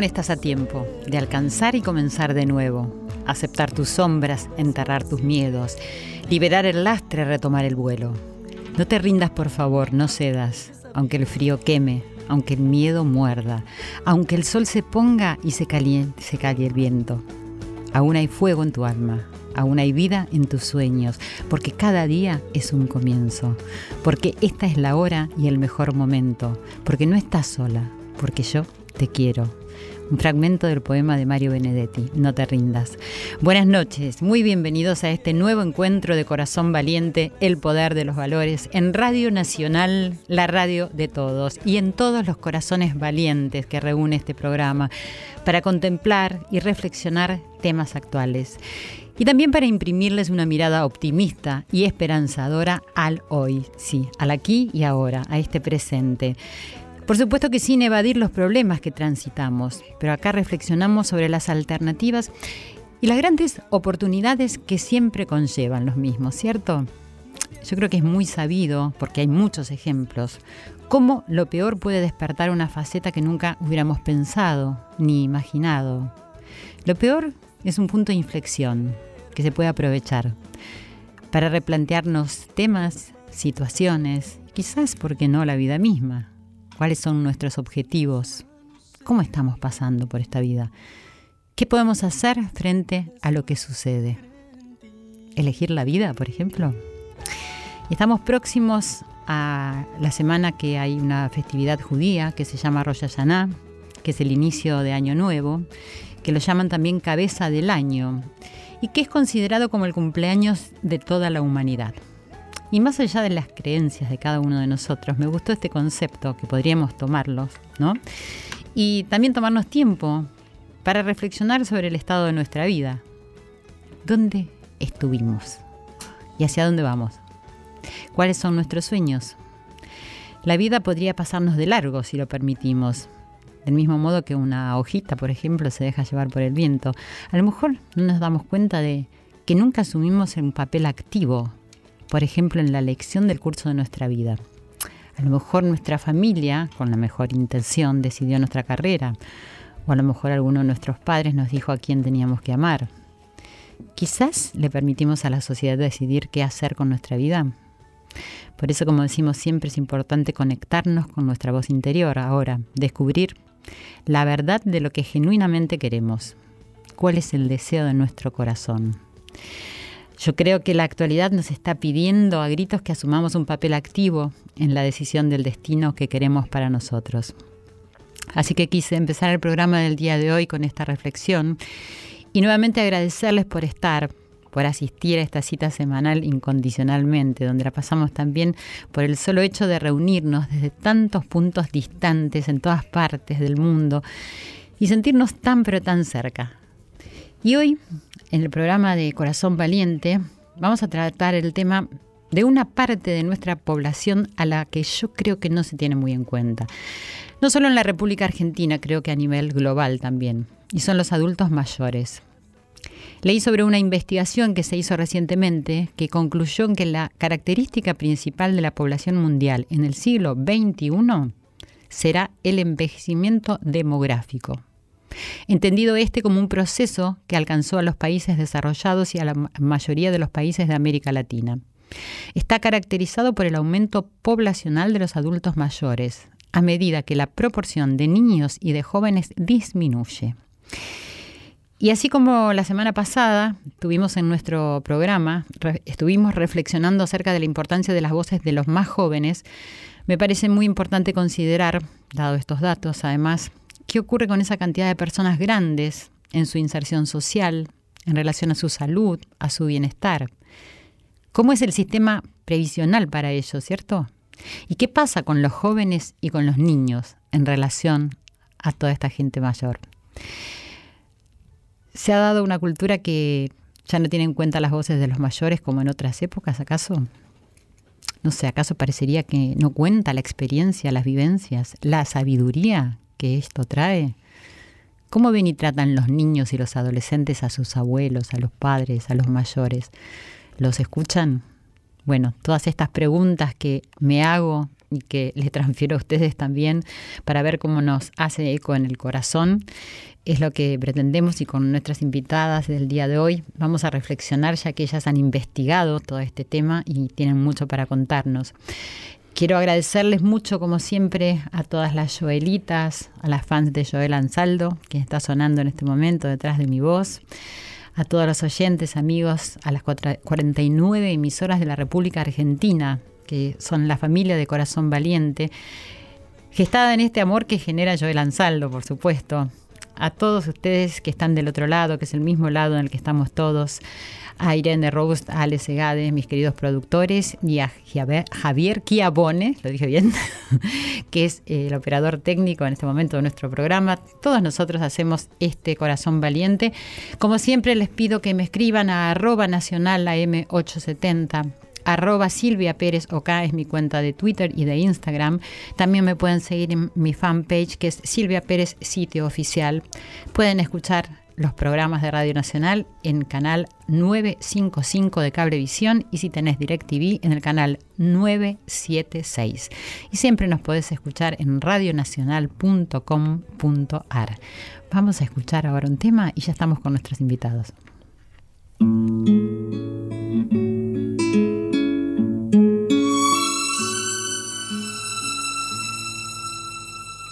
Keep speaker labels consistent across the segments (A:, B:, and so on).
A: aún estás a tiempo de alcanzar y comenzar de nuevo, aceptar tus sombras, enterrar tus miedos, liberar el lastre, retomar el vuelo. No te rindas, por favor, no cedas, aunque el frío queme, aunque el miedo muerda, aunque el sol se ponga y se caliente, se calle el viento. Aún hay fuego en tu alma, aún hay vida en tus sueños, porque cada día es un comienzo, porque esta es la hora y el mejor momento, porque no estás sola, porque yo te quiero. Un fragmento del poema de Mario Benedetti, No te rindas. Buenas noches, muy bienvenidos a este nuevo encuentro de Corazón Valiente, el poder de los valores, en Radio Nacional, la radio de todos, y en todos los corazones valientes que reúne este programa, para contemplar y reflexionar temas actuales. Y también para imprimirles una mirada optimista y esperanzadora al hoy, sí, al aquí y ahora, a este presente. Por supuesto que sin evadir los problemas que transitamos, pero acá reflexionamos sobre las alternativas y las grandes oportunidades que siempre conllevan los mismos, ¿cierto? Yo creo que es muy sabido, porque hay muchos ejemplos, cómo lo peor puede despertar una faceta que nunca hubiéramos pensado ni imaginado. Lo peor es un punto de inflexión que se puede aprovechar para replantearnos temas, situaciones, quizás, porque no, la vida misma cuáles son nuestros objetivos, cómo estamos pasando por esta vida, qué podemos hacer frente a lo que sucede. Elegir la vida, por ejemplo. Estamos próximos a la semana que hay una festividad judía que se llama Rosh Hashanah, que es el inicio de Año Nuevo, que lo llaman también cabeza del año y que es considerado como el cumpleaños de toda la humanidad. Y más allá de las creencias de cada uno de nosotros, me gustó este concepto que podríamos tomarlos, ¿no? Y también tomarnos tiempo para reflexionar sobre el estado de nuestra vida. ¿Dónde estuvimos? ¿Y hacia dónde vamos? ¿Cuáles son nuestros sueños? La vida podría pasarnos de largo si lo permitimos. Del mismo modo que una hojita, por ejemplo, se deja llevar por el viento. A lo mejor no nos damos cuenta de que nunca asumimos un papel activo por ejemplo, en la elección del curso de nuestra vida. A lo mejor nuestra familia, con la mejor intención, decidió nuestra carrera, o a lo mejor alguno de nuestros padres nos dijo a quién teníamos que amar. Quizás le permitimos a la sociedad decidir qué hacer con nuestra vida. Por eso, como decimos siempre, es importante conectarnos con nuestra voz interior ahora, descubrir la verdad de lo que genuinamente queremos, cuál es el deseo de nuestro corazón. Yo creo que la actualidad nos está pidiendo a gritos que asumamos un papel activo en la decisión del destino que queremos para nosotros. Así que quise empezar el programa del día de hoy con esta reflexión y nuevamente agradecerles por estar, por asistir a esta cita semanal incondicionalmente, donde la pasamos también por el solo hecho de reunirnos desde tantos puntos distantes en todas partes del mundo y sentirnos tan pero tan cerca. Y hoy en el programa de Corazón Valiente vamos a tratar el tema de una parte de nuestra población a la que yo creo que no se tiene muy en cuenta. No solo en la República Argentina, creo que a nivel global también, y son los adultos mayores. Leí sobre una investigación que se hizo recientemente que concluyó que la característica principal de la población mundial en el siglo XXI será el envejecimiento demográfico entendido este como un proceso que alcanzó a los países desarrollados y a la mayoría de los países de América Latina. Está caracterizado por el aumento poblacional de los adultos mayores, a medida que la proporción de niños y de jóvenes disminuye. Y así como la semana pasada tuvimos en nuestro programa, estuvimos reflexionando acerca de la importancia de las voces de los más jóvenes, Me parece muy importante considerar, dado estos datos, además, qué ocurre con esa cantidad de personas grandes en su inserción social, en relación a su salud, a su bienestar. ¿Cómo es el sistema previsional para ellos, cierto? ¿Y qué pasa con los jóvenes y con los niños en relación a toda esta gente mayor? ¿Se ha dado una cultura que ya no tiene en cuenta las voces de los mayores como en otras épocas, acaso? No sé, ¿acaso parecería que no cuenta la experiencia, las vivencias, la sabiduría que esto trae? ¿Cómo ven y tratan los niños y los adolescentes a sus abuelos, a los padres, a los mayores? ¿Los escuchan? Bueno, todas estas preguntas que me hago y que les transfiero a ustedes también para ver cómo nos hace eco en el corazón. Es lo que pretendemos y con nuestras invitadas del día de hoy vamos a reflexionar ya que ellas han investigado todo este tema y tienen mucho para contarnos. Quiero agradecerles mucho, como siempre, a todas las Joelitas, a las fans de Joel Ansaldo, que está sonando en este momento detrás de mi voz a todos los oyentes, amigos, a las 49 emisoras de la República Argentina, que son la familia de Corazón Valiente, gestada en este amor que genera Joel Ansaldo, por supuesto. A todos ustedes que están del otro lado, que es el mismo lado en el que estamos todos, a Irene Rost, a Ale Segade, mis queridos productores, y a Javier Chiabone, lo dije bien, que es eh, el operador técnico en este momento de nuestro programa. Todos nosotros hacemos este corazón valiente. Como siempre, les pido que me escriban a arroba nacional AM870 arroba Silvia Pérez es mi cuenta de Twitter y de Instagram. También me pueden seguir en mi fanpage que es Silvia Pérez Sitio Oficial. Pueden escuchar los programas de Radio Nacional en canal 955 de Cablevisión y si tenés DirecTV en el canal 976. Y siempre nos podés escuchar en radionacional.com.ar. Vamos a escuchar ahora un tema y ya estamos con nuestros invitados.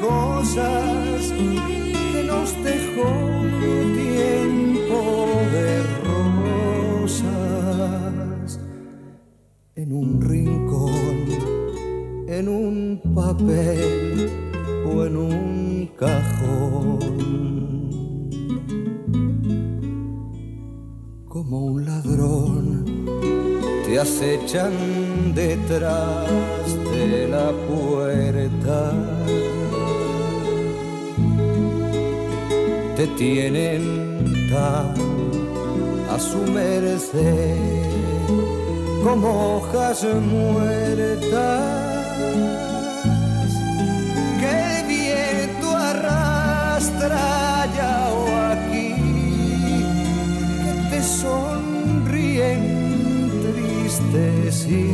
B: cosas que nos dejó tiempo de rosas en un rincón, en un papel o en un cajón. Como un ladrón te acechan detrás de la puerta. Tienen a su merced como hojas muertas que el viento arrastra allá o aquí que te sonríen tristes y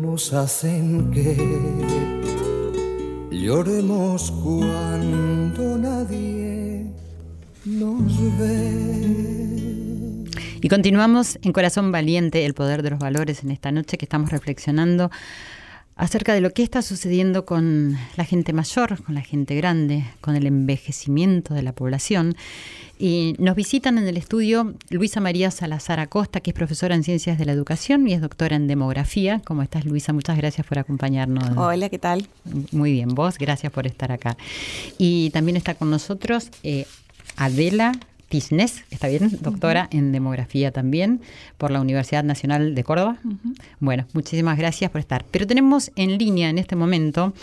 B: nos hacen que lloremos cuando nadie
A: y continuamos en Corazón Valiente, el poder de los valores, en esta noche que estamos reflexionando acerca de lo que está sucediendo con la gente mayor, con la gente grande, con el envejecimiento de la población. Y nos visitan en el estudio Luisa María Salazar Acosta, que es profesora en Ciencias de la Educación y es doctora en Demografía. ¿Cómo estás, Luisa? Muchas gracias por acompañarnos.
C: Hola, ¿qué tal?
A: Muy bien, vos, gracias por estar acá. Y también está con nosotros eh, Adela Tisnes, está bien, doctora en demografía también por la Universidad Nacional de Córdoba. Bueno, muchísimas gracias por estar. Pero tenemos en línea en este momento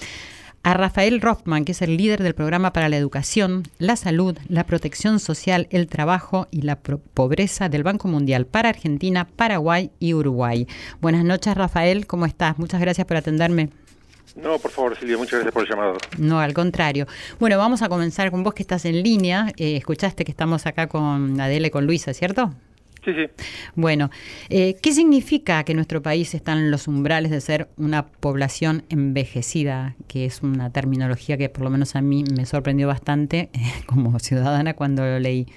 A: a Rafael Rothman, que es el líder del programa para la educación, la salud, la protección social, el trabajo y la pobreza del Banco Mundial para Argentina, Paraguay y Uruguay. Buenas noches, Rafael, ¿cómo estás? Muchas gracias por atenderme.
D: No, por favor, Silvia, muchas gracias por el llamado.
A: No, al contrario. Bueno, vamos a comenzar con vos que estás en línea. Eh, escuchaste que estamos acá con Adele y con Luisa, ¿cierto?
D: Sí, sí.
A: Bueno, eh, ¿qué significa que nuestro país está en los umbrales de ser una población envejecida? Que es una terminología que por lo menos a mí me sorprendió bastante como ciudadana cuando lo leí.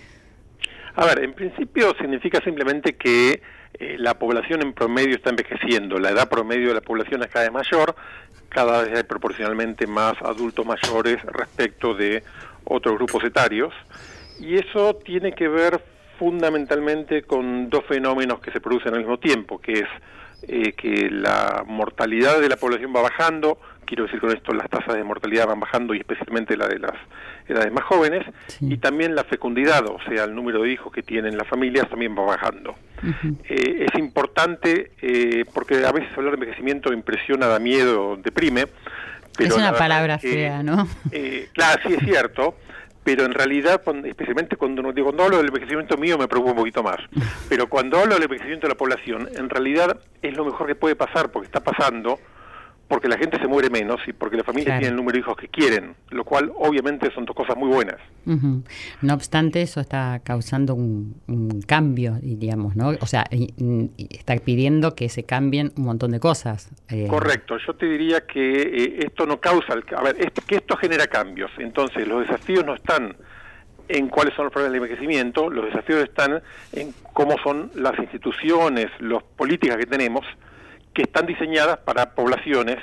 D: A ver, en principio significa simplemente que eh, la población en promedio está envejeciendo, la edad promedio de la población es cada vez mayor, cada vez hay proporcionalmente más adultos mayores respecto de otros grupos etarios, y eso tiene que ver fundamentalmente con dos fenómenos que se producen al mismo tiempo, que es eh, que la mortalidad de la población va bajando, quiero decir con esto las tasas de mortalidad van bajando y especialmente la de las edades más jóvenes, y también la fecundidad, o sea, el número de hijos que tienen las familias también va bajando. Eh, es importante eh, porque a veces hablar de envejecimiento impresiona, da miedo, deprime.
A: Pero es una palabra fea, ¿no?
D: claro, sí es cierto pero en realidad, especialmente cuando, cuando hablo del envejecimiento mío me preocupa un poquito más, pero cuando hablo del envejecimiento de la población, en realidad es lo mejor que puede pasar, porque está pasando, porque la gente se muere menos y porque las familias tienen el número de hijos que quieren, lo cual obviamente son dos cosas muy buenas.
A: No obstante, eso está causando un, cambio, diríamos, ¿no? O sea, está pidiendo que se cambien un montón de cosas.
D: Eh. Correcto, yo te diría que eh, esto no causa, a ver, que esto genera cambios, entonces los desafíos no están en cuáles son los problemas del envejecimiento, los desafíos están en cómo son las instituciones, las políticas que tenemos, que están diseñadas para poblaciones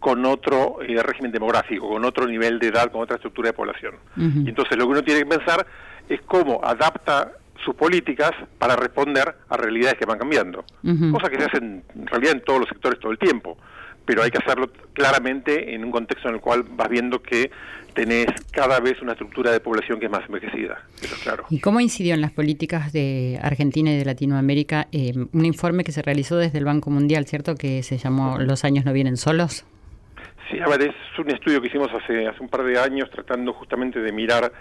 D: con otro eh, régimen demográfico, con otro nivel de edad, con otra estructura de población. Y entonces lo que uno tiene que pensar es cómo adapta sus políticas para responder a realidades que van cambiando, cosa que se hacen en realidad en todos los sectores todo el tiempo pero hay que hacerlo claramente en un contexto en el cual vas viendo que tenés cada vez una estructura de población que es más envejecida. claro.
A: ¿Y cómo incidió en las políticas de Argentina y de Latinoamérica eh, un informe que se realizó desde el Banco Mundial, ¿cierto? Que se llamó Los años no vienen solos.
D: Sí, a ver, es un estudio que hicimos hace, hace un par de años tratando justamente de mirar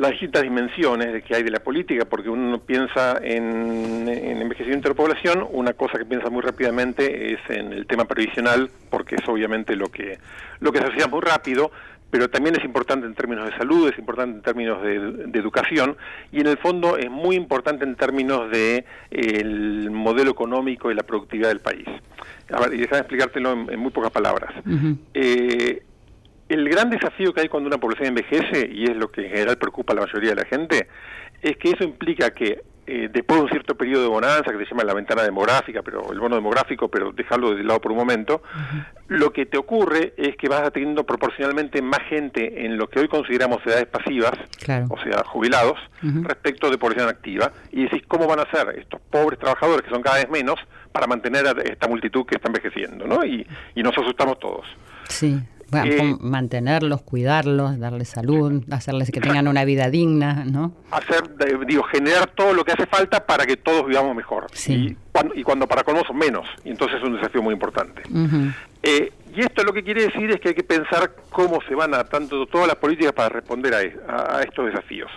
D: las distintas dimensiones que hay de la política, porque uno piensa en, envejecimiento de la población, una cosa que piensa muy rápidamente es en el tema previsional, porque es obviamente lo que, lo que se hacía muy rápido, pero también es importante en términos de salud, es importante en términos de, educación y en el fondo es muy importante en términos de el modelo económico y la productividad del país. A ver, y déjame explicártelo en, muy pocas palabras el gran desafío que hay cuando una población envejece, y es lo que en general preocupa a la mayoría de la gente, es que eso implica que eh, después de un cierto periodo de bonanza, que se llama la ventana demográfica, pero el bono demográfico, pero dejarlo de lado por un momento, lo que te ocurre es que vas teniendo proporcionalmente más gente en lo que hoy consideramos edades pasivas, o sea, jubilados, respecto de población activa, y decís, ¿cómo van a ser estos pobres trabajadores, que son cada vez menos, para mantener a esta multitud que está envejeciendo, ¿no? Y, y nos asustamos todos.
A: Sí. Bueno, mantenerlos, cuidarlos, darles salud, hacerles que tengan una vida digna, ¿no?
D: Hacer, digo, generar todo lo que hace falta para que todos vivamos mejor. Y, cuando, y cuando para son menos. Y entonces es un desafío muy importante. Eh, y esto lo que quiere decir es que hay que pensar cómo se van adaptando todas las políticas para responder a, estos desafíos.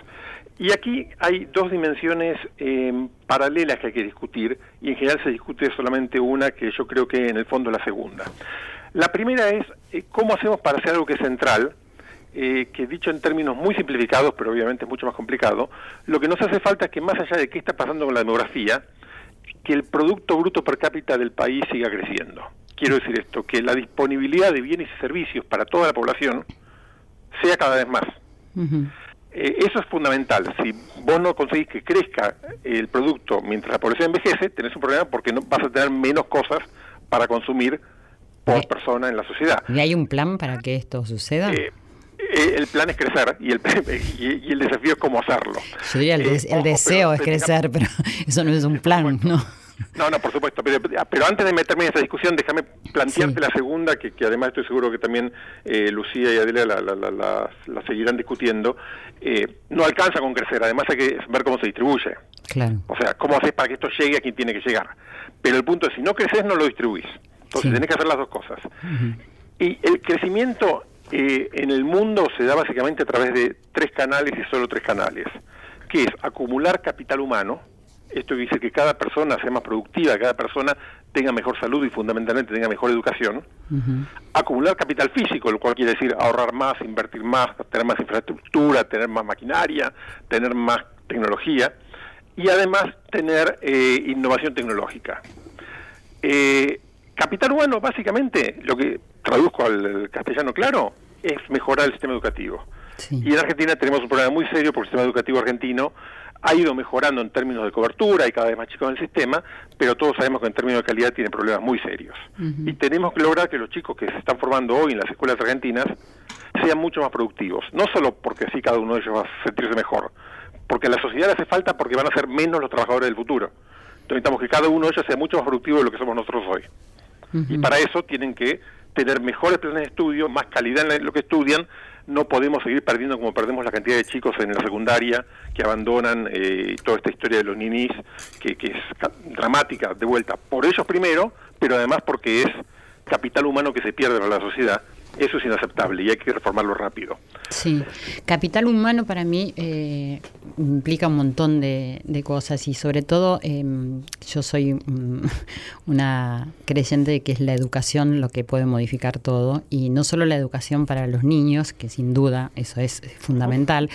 D: Y aquí hay dos dimensiones eh, paralelas que hay que discutir, y en general se discute solamente una, que yo creo que en el fondo es la segunda. La primera es eh, cómo hacemos para hacer algo que es central, eh, que dicho en términos muy simplificados, pero obviamente es mucho más complicado, lo que nos hace falta es que más allá de qué está pasando con la demografía, que el Producto Bruto per cápita del país siga creciendo. Quiero decir esto, que la disponibilidad de bienes y servicios para toda la población sea cada vez más. Eh, eso es fundamental. Si vos no conseguís que crezca el producto mientras la población envejece, tenés un problema porque no vas a tener menos cosas para consumir por persona en la sociedad.
A: ¿Y hay un plan para que esto suceda?
D: Eh, eh, el plan es crecer y el, y, el desafío es cómo hacerlo.
A: el, eh, deseo es crecer, pero eso no es un plan, ¿no?
D: No, no, por supuesto. Pero, antes de meterme en esa discusión, déjame plantearte la segunda, que, además estoy seguro que también Lucía y Adela la, seguirán discutiendo. no alcanza con crecer, además hay que ver cómo se distribuye.
A: Claro.
D: O sea, cómo haces para que esto llegue a quien tiene que llegar. Pero el punto es, si no creces, no lo distribuís. Entonces tenés que hacer las dos cosas. Y el crecimiento eh, en el mundo se da básicamente a través de tres canales y solo tres canales, que es acumular capital humano, esto dice que cada persona sea más productiva, cada persona tenga mejor salud y fundamentalmente tenga mejor educación, acumular capital físico, lo cual quiere decir ahorrar más, invertir más, tener más infraestructura, tener más maquinaria, tener más tecnología, y además tener eh, innovación tecnológica. Eh, capital humano, básicamente, lo que traduzco al castellano claro, es mejorar el sistema educativo. Y en Argentina tenemos un problema muy serio porque el sistema educativo argentino ha ido mejorando en términos de cobertura y cada vez más chico en el sistema, pero todos sabemos que en términos de calidad tiene problemas muy serios. Y tenemos que lograr que los chicos que se están formando hoy en las escuelas argentinas sean mucho más productivos, no solo porque así cada uno de ellos va a sentirse mejor, porque a la sociedad le hace falta porque van a ser menos los trabajadores del futuro. Entonces necesitamos que cada uno de ellos sea mucho más productivo de lo que somos nosotros hoy. Y para eso tienen que tener mejores planes de estudio, más calidad en lo que estudian, no podemos seguir perdiendo como perdemos la cantidad de chicos en la secundaria que abandonan eh, toda esta historia de los ninis, que, que es dramática de vuelta, por ellos primero, pero además porque es capital humano que se pierde para la sociedad eso es inaceptable y hay que reformarlo rápido.
A: Sí, capital humano para mí eh, implica un montón de, cosas y sobre todo em, yo soy una creyente de que es la educación lo que puede modificar todo y no solo la educación para los niños, que sin duda eso es fundamental,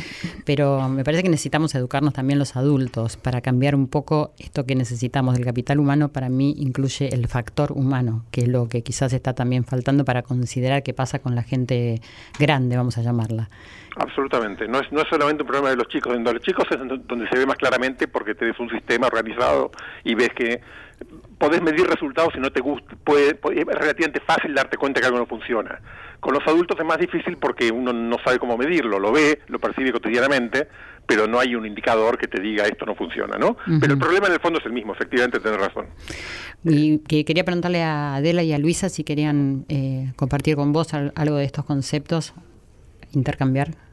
A: pero me parece que necesitamos educarnos también los adultos para cambiar un poco esto que necesitamos del capital humano. Para mí incluye el factor humano, que es lo que quizás está también faltando para considerar que pasa con la gente grande, vamos a llamarla.
D: Absolutamente, no es, no es solamente un problema de los chicos, de los chicos es donde se ve más claramente porque tenés un sistema organizado y ves que podés medir resultados si no te gusta, puede, es relativamente fácil darte cuenta que algo no funciona. Con los adultos es más difícil porque uno no sabe cómo medirlo, lo ve, lo percibe cotidianamente, pero no hay un indicador que te diga esto no funciona, ¿no? Pero el problema en el fondo es el mismo, efectivamente, tenés razón.
A: Y que quería preguntarle a Adela y a Luisa si querían eh, compartir con vos algo de estos conceptos, intercambiar.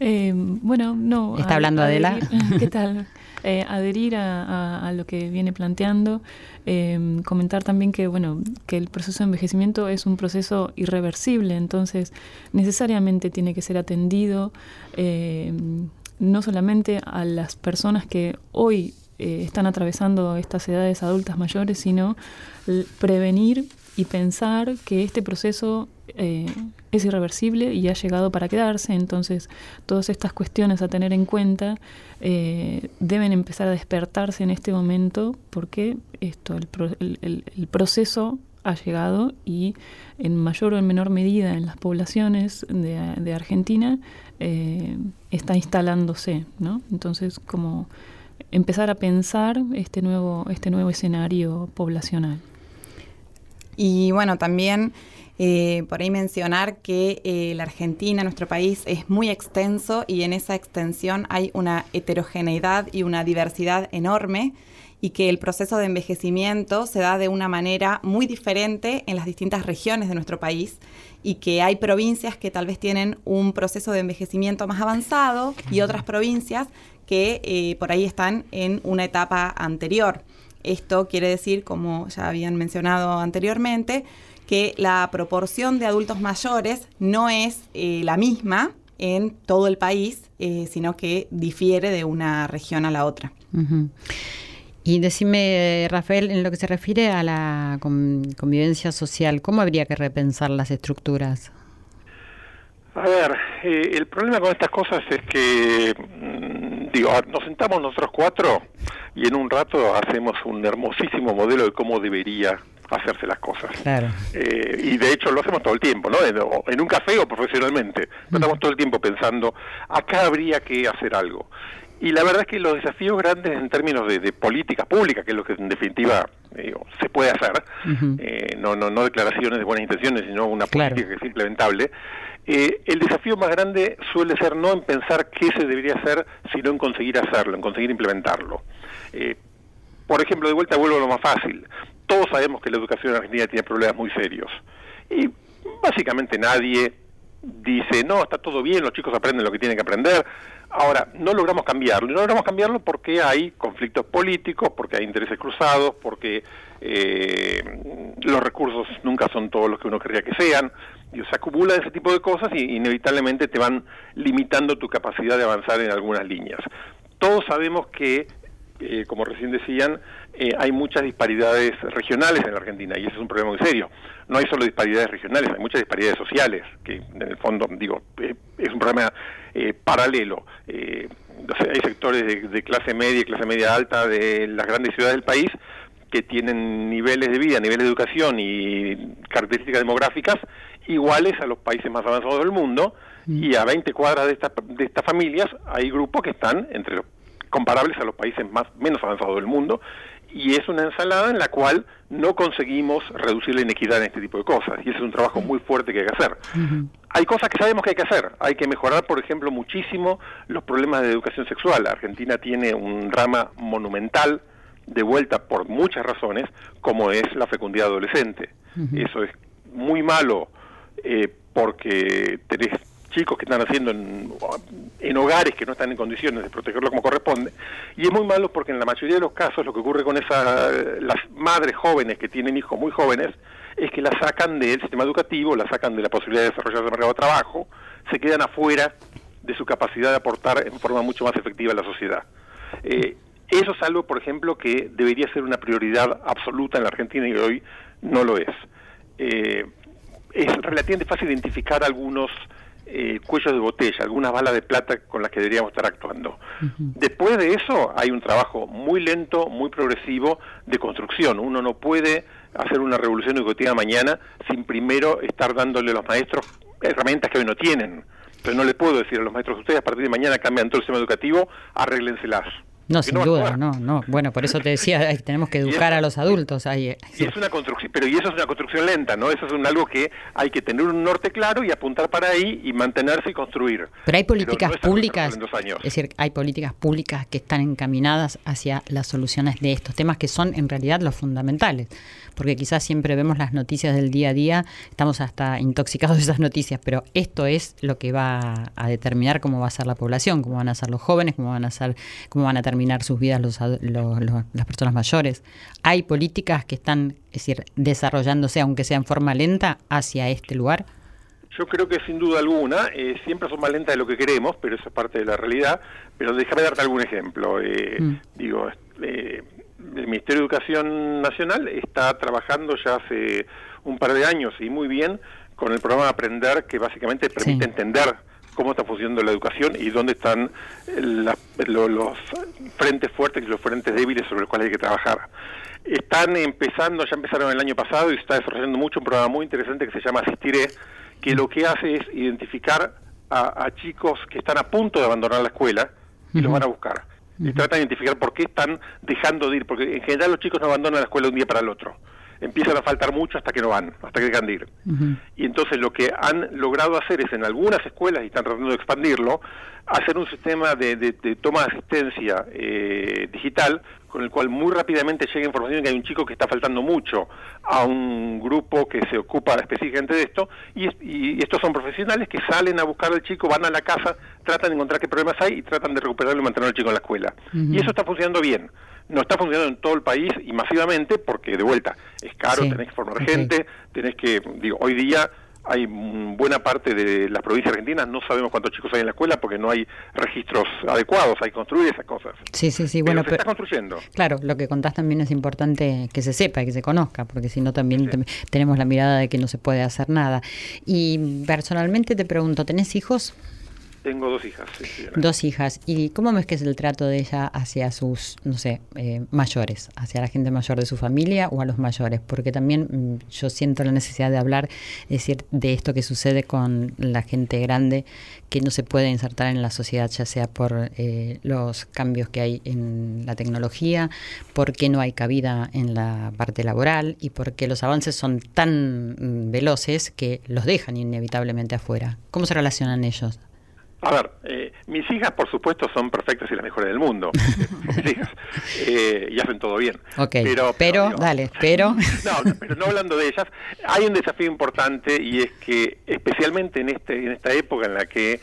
C: Eh, bueno, no.
A: ¿Está hablando Adela?
C: ¿Qué tal? Eh, adherir a, lo que viene planteando, em, comentar también que bueno que el proceso de envejecimiento es un proceso irreversible, entonces necesariamente tiene que ser atendido em, no solamente a las personas que hoy eh, están atravesando estas edades adultas mayores, sino prevenir y pensar que este proceso eh, es irreversible y ha llegado para quedarse, entonces todas estas cuestiones a tener en cuenta eh, deben empezar a despertarse en este momento porque esto, el, proceso ha llegado y en mayor o en menor medida en las poblaciones de, Argentina eh, está instalándose, ¿no? Entonces, como empezar a pensar este nuevo, este nuevo escenario poblacional.
E: Y bueno, también eh, por ahí mencionar que eh, la Argentina, nuestro país, es muy extenso y en esa extensión hay una heterogeneidad y una diversidad enorme y que el proceso de envejecimiento se da de una manera muy diferente en las distintas regiones de nuestro país y que hay provincias que tal vez tienen un proceso de envejecimiento más avanzado y otras provincias que eh, por ahí están en una etapa anterior. Esto quiere decir, como ya habían mencionado anteriormente, que la proporción de adultos mayores no es eh, la misma en todo el país, eh, sino que difiere de una región a la otra.
A: Y decime, Rafael, en lo que se refiere a la convivencia social, ¿cómo habría que repensar las estructuras?
D: A ver, eh, el problema con estas cosas es que, mm, digo, nos sentamos nosotros cuatro y en un rato hacemos un hermosísimo modelo de cómo debería hacerse las cosas. Claro. Eh, y de hecho lo hacemos todo el tiempo, ¿no? En, un café o profesionalmente. Estamos todo el tiempo pensando, acá habría que hacer algo. Y la verdad es que los desafíos grandes en términos de, política pública, que es lo que en definitiva se puede hacer, eh, no, no, no declaraciones de buenas intenciones, sino una política que es implementable, eh, el desafío más grande suele ser no en pensar qué se debería hacer, sino en conseguir hacerlo, en conseguir implementarlo. Eh, por ejemplo, de vuelta vuelvo a lo más fácil. Todos sabemos que la educación en Argentina tiene problemas muy serios. Y básicamente nadie dice, no, está todo bien, los chicos aprenden lo que tienen que aprender. Ahora, no logramos cambiarlo. No logramos cambiarlo porque hay conflictos políticos, porque hay intereses cruzados, porque eh, los recursos nunca son todos los que uno querría que sean. Y, se acumulan ese tipo de cosas y inevitablemente te van limitando tu capacidad de avanzar en algunas líneas. Todos sabemos que eh, como recién decían, eh, hay muchas disparidades regionales en la Argentina y ese es un problema muy serio. No hay solo disparidades regionales, hay muchas disparidades sociales, que en el fondo, digo, eh, es un problema paralelo. hay sectores de, clase media y clase media alta de las grandes ciudades del país que tienen niveles de vida, niveles de educación y características demográficas iguales a los países más avanzados del mundo mm. y a 20 cuadras de, de estas familias hay grupos que están entre los comparables a los países más menos avanzados del mundo y es una ensalada en la cual no conseguimos reducir la inequidad en este tipo de cosas y ese es un trabajo muy fuerte que hay que hacer. Hay cosas que sabemos que hay que hacer, hay que mejorar, por ejemplo, muchísimo los problemas de educación sexual. Argentina tiene un drama monumental de vuelta por muchas razones, como es la fecundidad adolescente. Eso es muy malo eh, porque tenés chicos que están haciendo en, hogares que no están en condiciones de protegerlo como corresponde. Y es muy malo porque en la mayoría de los casos lo que ocurre con esas las madres jóvenes que tienen hijos muy jóvenes es que la sacan del sistema educativo, la sacan de la posibilidad de desarrollarse en el mercado de trabajo, se quedan afuera de su capacidad de aportar en forma mucho más efectiva a la sociedad. Eh, eso es algo, por ejemplo, que debería ser una prioridad absoluta en la Argentina y hoy no lo es. Eh, es relativamente fácil identificar algunos eh, cuellos de botella, algunas balas de plata con las que deberíamos estar actuando. Después de eso hay un trabajo muy lento, muy progresivo de construcción. Uno no puede hacer una revolución educativa mañana sin primero estar dándole a los maestros herramientas que hoy no tienen. Pero no le puedo decir a los maestros, ustedes a partir de mañana cambian todo el sistema educativo, arréglenselas.
A: No, sin duda, no, no. Bueno, por eso te decía, tenemos que educar a los adultos. Ahí,
D: y es una construcción, pero y eso es una construcción lenta, ¿no? Eso es un, algo que hay que tener un norte claro y apuntar para ahí y mantenerse y construir.
A: Pero hay políticas públicas, es decir, hay políticas públicas que están encaminadas hacia las soluciones de estos temas que son en realidad los fundamentales porque quizás siempre vemos las noticias del día a día, estamos hasta intoxicados de esas noticias, pero esto es lo que va a determinar cómo va a ser la población, cómo van a ser los jóvenes, cómo van a ser, cómo van a terminar sus vidas los, las personas mayores. Hay políticas que están, es decir, desarrollándose, aunque sea en forma lenta, hacia este lugar.
D: Yo creo que sin duda alguna, eh, siempre son más lentas de lo que queremos, pero eso es parte de la realidad. Pero déjame darte algún ejemplo. Eh, mm. Digo, eh, el Ministerio de Educación Nacional está trabajando ya hace un par de años y muy bien con el programa Aprender que básicamente permite entender cómo está funcionando la educación y dónde están los frentes fuertes y los frentes débiles sobre los cuales hay que trabajar. Están empezando, ya empezaron el año pasado y está desarrollando mucho un programa muy interesante que se llama Asistiré, que lo que hace es identificar a, chicos que están a punto de abandonar la escuela y los van a buscar y trata de identificar por qué están dejando de ir, porque en general los chicos no abandonan la escuela de un día para el otro. Empiezan a faltar mucho hasta que no van, hasta que dejan de ir. Y entonces lo que han logrado hacer es en algunas escuelas, y están tratando de expandirlo, hacer un sistema de, toma de asistencia eh, digital con el cual muy rápidamente llega información de que hay un chico que está faltando mucho a un grupo que se ocupa específicamente de esto, y, estos son profesionales que salen a buscar al chico, van a la casa, tratan de encontrar qué problemas hay y tratan de recuperarlo y mantener al chico en la escuela. Y eso está funcionando bien. No está funcionando en todo el país y masivamente porque, de vuelta, es caro, tenés que formar gente, tenés que, digo, hoy día hay buena parte de las provincias argentinas, no sabemos cuántos chicos hay en la escuela porque no hay registros adecuados, hay que construir esas cosas.
A: Sí, sí, sí, bueno,
D: pero se está construyendo.
A: Claro, lo que contás también es importante que se sepa y que se conozca, porque si no también tenemos la mirada de que no se puede hacer nada. Y personalmente te pregunto, ¿tenés hijos?
D: Tengo dos hijas.
A: dos hijas. ¿Y cómo ves que es el trato de ella hacia sus, no sé, eh, mayores, hacia la gente mayor de su familia o a los mayores? Porque también mm, yo siento la necesidad de hablar, es decir, de esto que sucede con la gente grande que no se puede insertar en la sociedad, ya sea por eh, los cambios que hay en la tecnología, porque no hay cabida en la parte laboral y porque los avances son tan mm, veloces que los dejan inevitablemente afuera. ¿Cómo se relacionan ellos?
D: A ver, eh, mis hijas, por supuesto, son perfectas y las mejores del mundo. mis hijas. Eh, y hacen todo bien.
A: pero, pero, dale, pero...
D: No, pero no hablando de ellas, hay un desafío importante y es que, especialmente en, este, en esta época en la que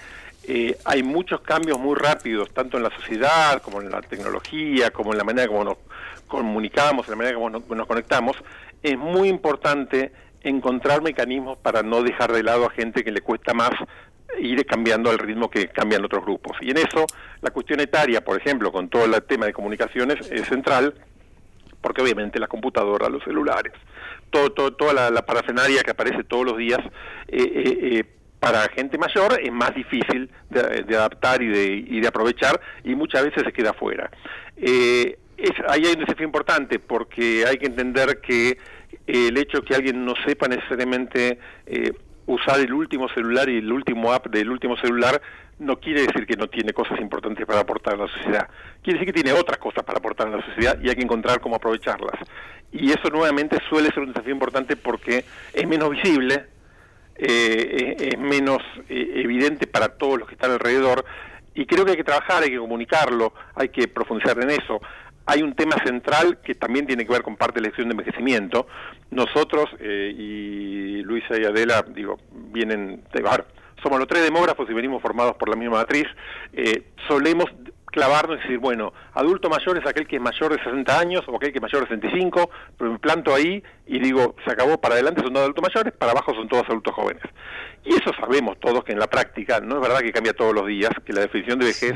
D: eh, hay muchos cambios muy rápidos, tanto en la sociedad, como en la tecnología, como en la manera como nos comunicamos, en la manera como nos conectamos, es muy importante encontrar mecanismos para no dejar de lado a gente que le cuesta más ir cambiando al ritmo que cambian otros grupos. Y en eso la cuestión etaria, por ejemplo, con todo el tema de comunicaciones, es central, porque obviamente la computadora, los celulares, todo, toda la, la, que aparece todos los días, eh, eh, eh, para gente mayor es más difícil de, adaptar y de, y de, aprovechar y muchas veces se queda fuera. Es, ahí hay un desafío importante porque hay que entender que el hecho que alguien no sepa necesariamente eh, usar el último celular y el último app del último celular no quiere decir que no tiene cosas importantes para aportar a la sociedad. Quiere decir que tiene otras cosas para aportar a la sociedad y hay que encontrar cómo aprovecharlas. Y eso nuevamente suele ser un desafío importante porque es menos visible, eh, es, menos eh, evidente para todos los que están alrededor y creo que hay que trabajar, hay que comunicarlo, hay que profundizar en eso. Hay un tema central que también tiene que ver con parte de la elección de envejecimiento. Nosotros eh, y Luisa y Adela, digo, vienen, de, somos los tres demógrafos y venimos formados por la misma matriz, eh, solemos clavarnos y decir, bueno, adulto mayor es aquel que es mayor de 60 años o aquel que es mayor de 65, pero me planto ahí y digo, se acabó, para adelante son todos adultos mayores, para abajo son todos adultos jóvenes. Y eso sabemos todos que en la práctica no es verdad que cambia todos los días, que la definición de vejez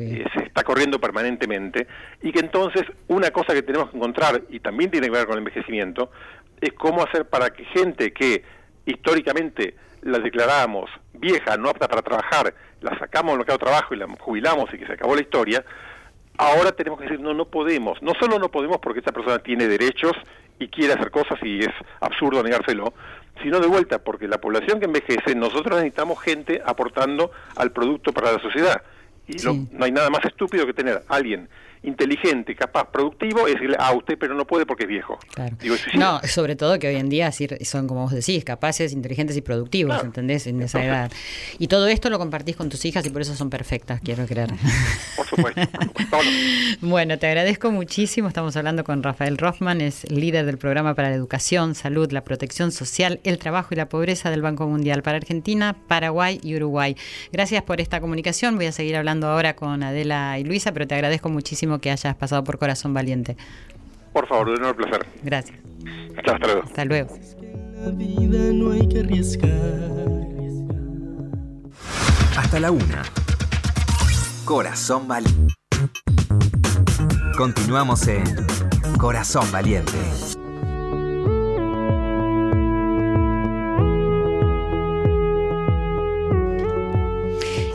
D: eh, se está corriendo permanentemente y que entonces una cosa que tenemos que encontrar, y también tiene que ver con el envejecimiento, es cómo hacer para que gente que históricamente la declaramos vieja, no apta para trabajar, la sacamos del mercado de trabajo y la jubilamos y que se acabó la historia, ahora tenemos que decir, no, no podemos. No solo no podemos porque esta persona tiene derechos y quiere hacer cosas y es absurdo negárselo, sino de vuelta porque la población que envejece, nosotros necesitamos gente aportando al producto para la sociedad. Y no hay nada más estúpido que tener a alguien inteligente, capaz, productivo, es decirle, a ah, usted pero no puede porque es viejo.
A: No, sobre todo que hoy en día son, como vos decís, capaces, inteligentes y productivos, ¿entendés? En esa edad. Y todo esto lo compartís con tus hijas y por eso son perfectas, quiero creer.
D: Por supuesto.
A: bueno, te agradezco muchísimo. Estamos hablando con Rafael Rothman, es líder del programa para la educación, salud, la protección social, el trabajo y la pobreza del Banco Mundial para Argentina, Paraguay y Uruguay. Gracias por esta comunicación. Voy a seguir hablando ahora con Adela y Luisa, pero te agradezco muchísimo que hayas pasado por Corazón Valiente.
D: Por favor, de nuevo placer.
A: Gracias.
D: Hasta luego.
A: Hasta luego.
F: Hasta la una. Corazón Valiente. Continuamos en Corazón Valiente.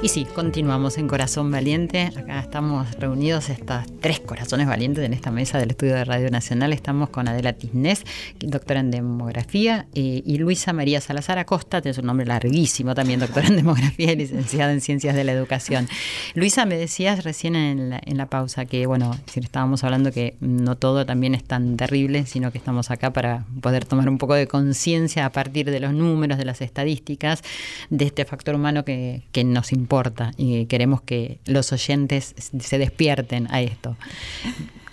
A: Y sí, continuamos en Corazón Valiente. Acá estamos reunidos estos tres corazones valientes en esta mesa del estudio de Radio Nacional. Estamos con Adela Tisnés, doctora en demografía, y Luisa María Salazar Acosta, tiene un nombre larguísimo también, doctora en demografía y licenciada en ciencias de la educación. Luisa, me decías recién en la, pausa que, bueno, si estábamos hablando que no todo también es tan terrible, sino que estamos acá para poder tomar un poco de conciencia a partir de los números, de las estadísticas, de este factor humano que, que nos importa y queremos que los oyentes se despierten a esto.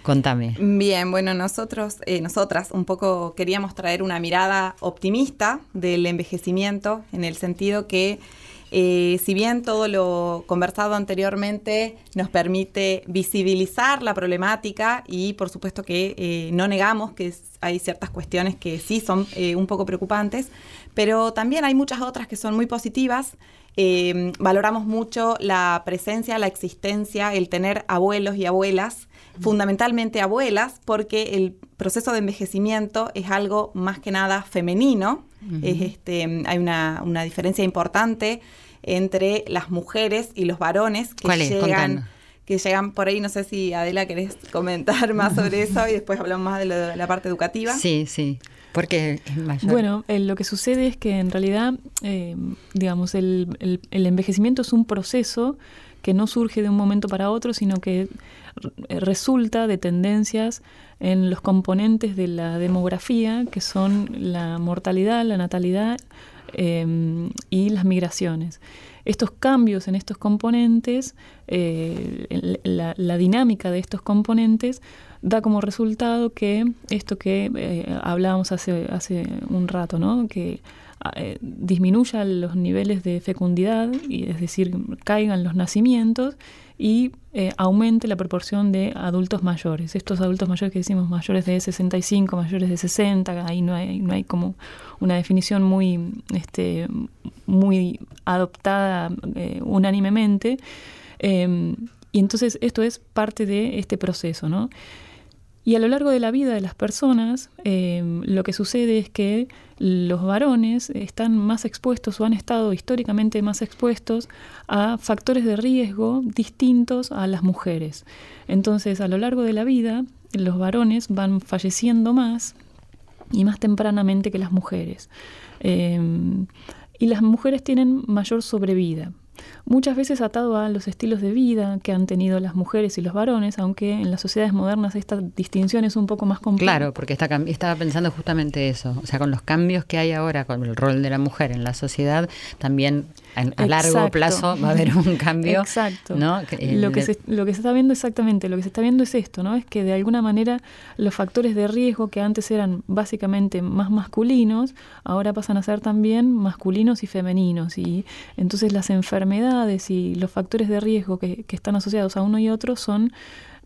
A: Contame.
E: Bien, bueno, nosotros, eh, nosotras un poco queríamos traer una mirada optimista del envejecimiento, en el sentido que eh, si bien todo lo conversado anteriormente nos permite visibilizar la problemática y por supuesto que eh, no negamos que hay ciertas cuestiones que sí son un poco preocupantes, pero también hay muchas otras que son muy positivas eh, valoramos mucho la presencia, la existencia, el tener abuelos y abuelas, fundamentalmente abuelas, porque el proceso de envejecimiento es algo más que nada femenino. Este, hay una, diferencia importante entre las mujeres y los varones que llegan que llegan por ahí. No sé si Adela querés comentar más sobre eso y después hablamos más de, la parte educativa.
A: Sí, sí. Porque
C: Bueno, lo que sucede es que en realidad, eh, digamos, el, envejecimiento es un proceso que no surge de un momento para otro, sino que resulta de tendencias en los componentes de la demografía, que son la mortalidad, la natalidad eh, y las migraciones estos cambios en estos componentes, eh, la, dinámica de estos componentes, da como resultado que esto que eh, hablábamos hace, hace un rato, ¿no? que eh, disminuya los niveles de fecundidad, y, es decir, caigan los nacimientos y eh, aumente la proporción de adultos mayores. Estos adultos mayores que decimos mayores de 65, mayores de 60, ahí no hay, no hay como una definición muy, este, muy adoptada eh, unánimemente. Em, y entonces esto es parte de este proceso, ¿no? Y a lo largo de la vida de las personas, em, lo que sucede es que los varones están más expuestos o han estado históricamente más expuestos a factores de riesgo distintos a las mujeres. Entonces, a lo largo de la vida, los varones van falleciendo más y más tempranamente que las mujeres. Em, y las mujeres tienen mayor sobrevida muchas veces atado a los estilos de vida que han tenido las mujeres y los varones, aunque en las sociedades modernas esta distinción es un poco más compleja.
A: Claro, porque está, estaba pensando justamente eso, o sea, con los cambios que hay ahora con el rol de la mujer en la sociedad, también a, largo plazo va a haber un cambio.
C: Exacto. lo, que se, lo que se está viendo exactamente, lo que se está viendo es esto, ¿no? Es que de alguna manera los factores de riesgo que antes eran básicamente más masculinos, ahora pasan a ser también masculinos y femeninos. Y entonces las enfermedades y los factores de riesgo que, que están asociados a uno y otro son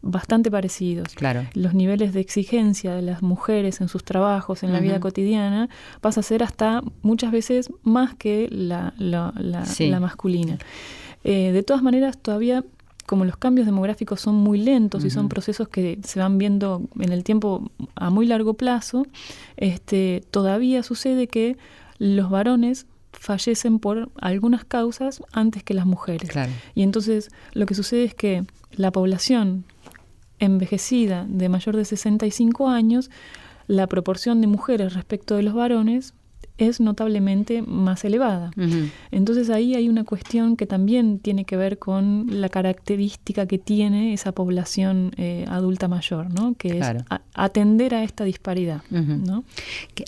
C: bastante parecidos.
A: Claro.
C: Los niveles de exigencia de las mujeres en sus trabajos, en la vida cotidiana, pasa a ser hasta muchas veces más que la, la, la, masculina. Eh, de todas maneras, todavía como los cambios demográficos son muy lentos y son procesos que se van viendo en el tiempo a muy largo plazo, este, todavía sucede que los varones fallecen por algunas causas antes que las mujeres. Y entonces lo que sucede es que la población envejecida de mayor de 65 años, la proporción de mujeres respecto de los varones es notablemente más elevada. Entonces ahí hay una cuestión que también tiene que ver con la característica que tiene esa población eh, adulta mayor, ¿no? que es atender a esta disparidad. ¿no?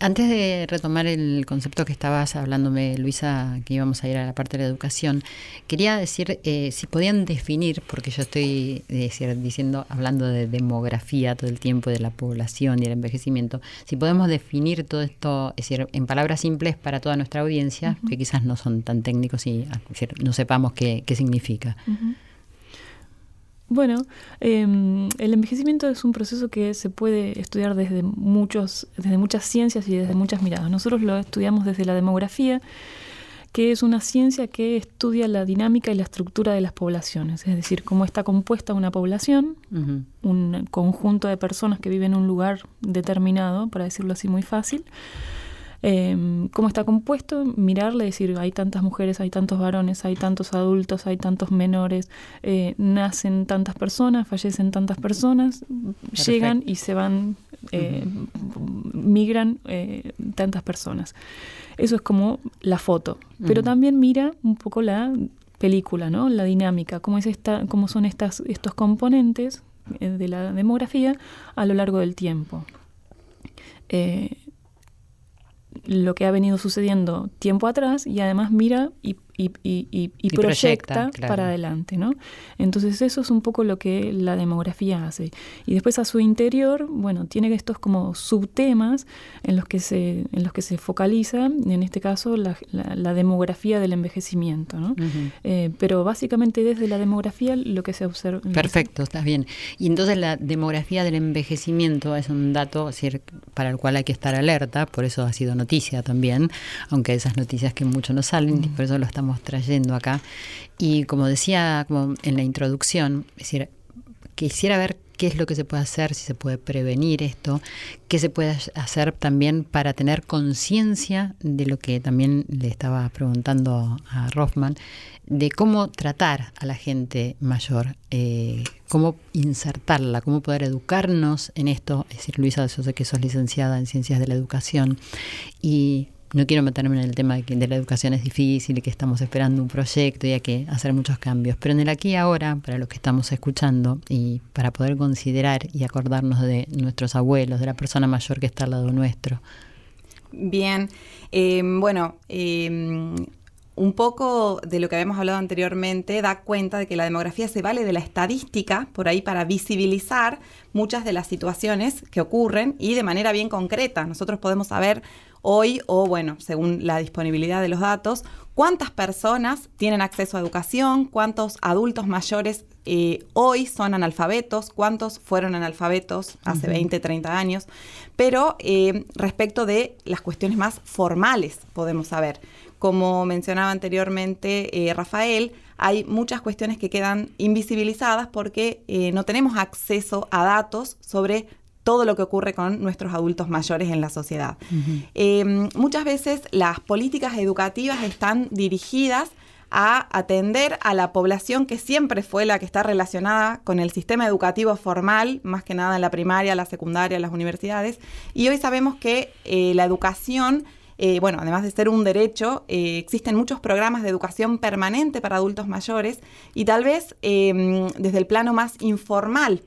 A: antes de retomar el concepto que estabas hablándome, Luisa, que íbamos a ir a la parte de la educación, quería decir eh, si podían definir, porque yo estoy decir, diciendo, hablando de demografía todo el tiempo, de la población y el envejecimiento, si podemos definir todo esto, es decir, en palabras simples para toda nuestra audiencia, que quizás no son tan técnicos y no sepamos qué, significa.
C: Bueno, em, el envejecimiento es un proceso que se puede estudiar desde muchos, desde muchas ciencias y desde muchas miradas. Nosotros lo estudiamos desde la demografía, que es una ciencia que estudia la dinámica y la estructura de las poblaciones, es decir, cómo está compuesta una población, un conjunto de personas que viven en un lugar determinado, para decirlo así muy fácil, eh, cómo está compuesto, mirarle, decir, hay tantas mujeres, hay tantos varones, hay tantos adultos, hay tantos menores, eh, nacen tantas personas, fallecen tantas personas, llegan y se van, eh, migran eh, tantas personas. Eso es como la foto, pero también mira un poco la película, ¿no? La dinámica, cómo es esta, cómo son estas, estos componentes de la demografía a lo largo del tiempo. Eh, lo que ha venido sucediendo tiempo atrás y además mira y y, y, y, proyecta, para adelante, ¿no? Entonces eso es un poco lo que la demografía hace. Y después a su interior, bueno, tiene estos como subtemas en los que se, en los que se focaliza, en este caso, la, la, demografía del envejecimiento, ¿no? Eh, pero básicamente desde la demografía lo que se observa...
A: Perfecto, está bien. Y entonces la demografía del envejecimiento es un dato decir, para el cual hay que estar alerta, por eso ha sido noticia también, aunque esas noticias que mucho no salen, por eso lo estamos trayendo acá. Y como decía como en la introducción, es decir, quisiera ver qué es lo que se puede hacer, si se puede prevenir esto, qué se puede hacer también para tener conciencia de lo que también le estaba preguntando a Rothman, de cómo tratar a la gente mayor, eh, cómo insertarla, cómo poder educarnos en esto. Es decir, Luisa, yo sé que sos licenciada en Ciencias de la Educación y no quiero meterme en el tema de que de la educación es difícil y que estamos esperando un proyecto y hay que hacer muchos cambios, pero en el aquí y ahora, para los que estamos escuchando y para poder considerar y acordarnos de nuestros abuelos, de la persona mayor que está al lado nuestro.
E: Bien, eh, bueno, eh, un poco de lo que habíamos hablado anteriormente da cuenta de que la demografía se vale de la estadística por ahí para visibilizar muchas de las situaciones que ocurren y de manera bien concreta. Nosotros podemos saber hoy o, bueno, según la disponibilidad de los datos, cuántas personas tienen acceso a educación, cuántos adultos mayores eh, hoy son analfabetos, cuántos fueron analfabetos hace 20, 30 años, pero eh, respecto de las cuestiones más formales podemos saber. Como mencionaba anteriormente eh, Rafael, hay muchas cuestiones que quedan invisibilizadas porque no tenemos acceso a datos sobre todo lo que ocurre con nuestros adultos mayores en la sociedad. Em, muchas veces las políticas educativas están dirigidas a atender a la población que siempre fue la que está relacionada con el sistema educativo formal, más que nada en la primaria, la secundaria, las universidades. Y hoy sabemos que eh, la educación, eh, bueno, además de ser un derecho, eh, existen muchos programas de educación permanente para adultos mayores y tal vez em, desde el plano más informal.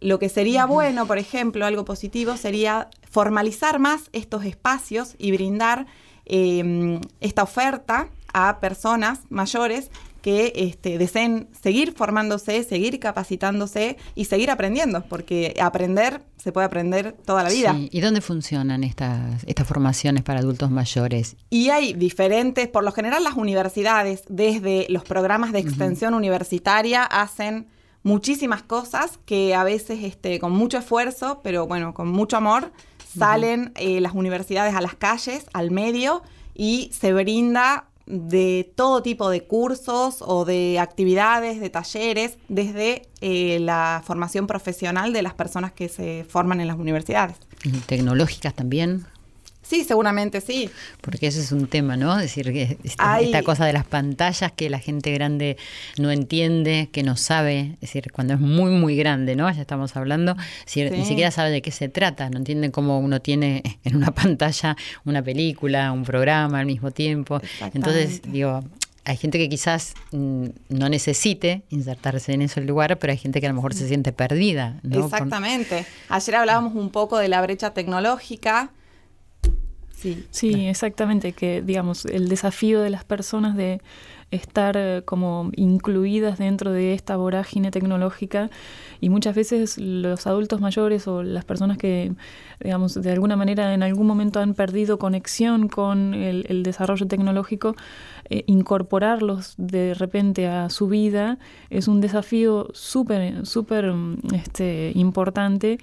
E: Lo que sería bueno, por ejemplo, algo positivo, sería formalizar más estos espacios y brindar em, esta oferta a personas mayores que este, deseen seguir formándose, seguir capacitándose y seguir aprendiendo, porque aprender se puede aprender toda la vida.
A: ¿Y dónde funcionan estas, estas formaciones para adultos mayores?
E: Y hay diferentes, por lo general las universidades, desde los programas de extensión universitaria, hacen muchísimas cosas que a veces este, con mucho esfuerzo, pero bueno, con mucho amor, salen eh, las universidades a las calles, al medio, y se brinda de todo tipo de cursos o de actividades, de talleres, desde eh, la formación profesional de las personas que se forman en las universidades.
A: ¿Tecnológicas también?
E: Sí, seguramente sí.
A: Porque ese es un tema, ¿no? Es decir, que esta, cosa de las pantallas que la gente grande no entiende, que no sabe, es decir, cuando es muy, muy grande, ¿no? Ya estamos hablando, ni siquiera sabe de qué se trata, no entienden cómo uno tiene en una pantalla una película, un programa al mismo tiempo. Entonces, digo, hay gente que quizás mm, no necesite insertarse en ese lugar, pero hay gente que a lo mejor se siente perdida. ¿no?
E: Exactamente. Ayer hablábamos un poco de la brecha tecnológica
C: Sí, exactamente, que digamos, el desafío de las personas de estar eh, como incluidas dentro de esta vorágine tecnológica y muchas veces los adultos mayores o las personas que, digamos, de alguna manera en algún momento han perdido conexión con el, desarrollo tecnológico, eh, incorporarlos de repente a su vida es un desafío súper, súper este, importante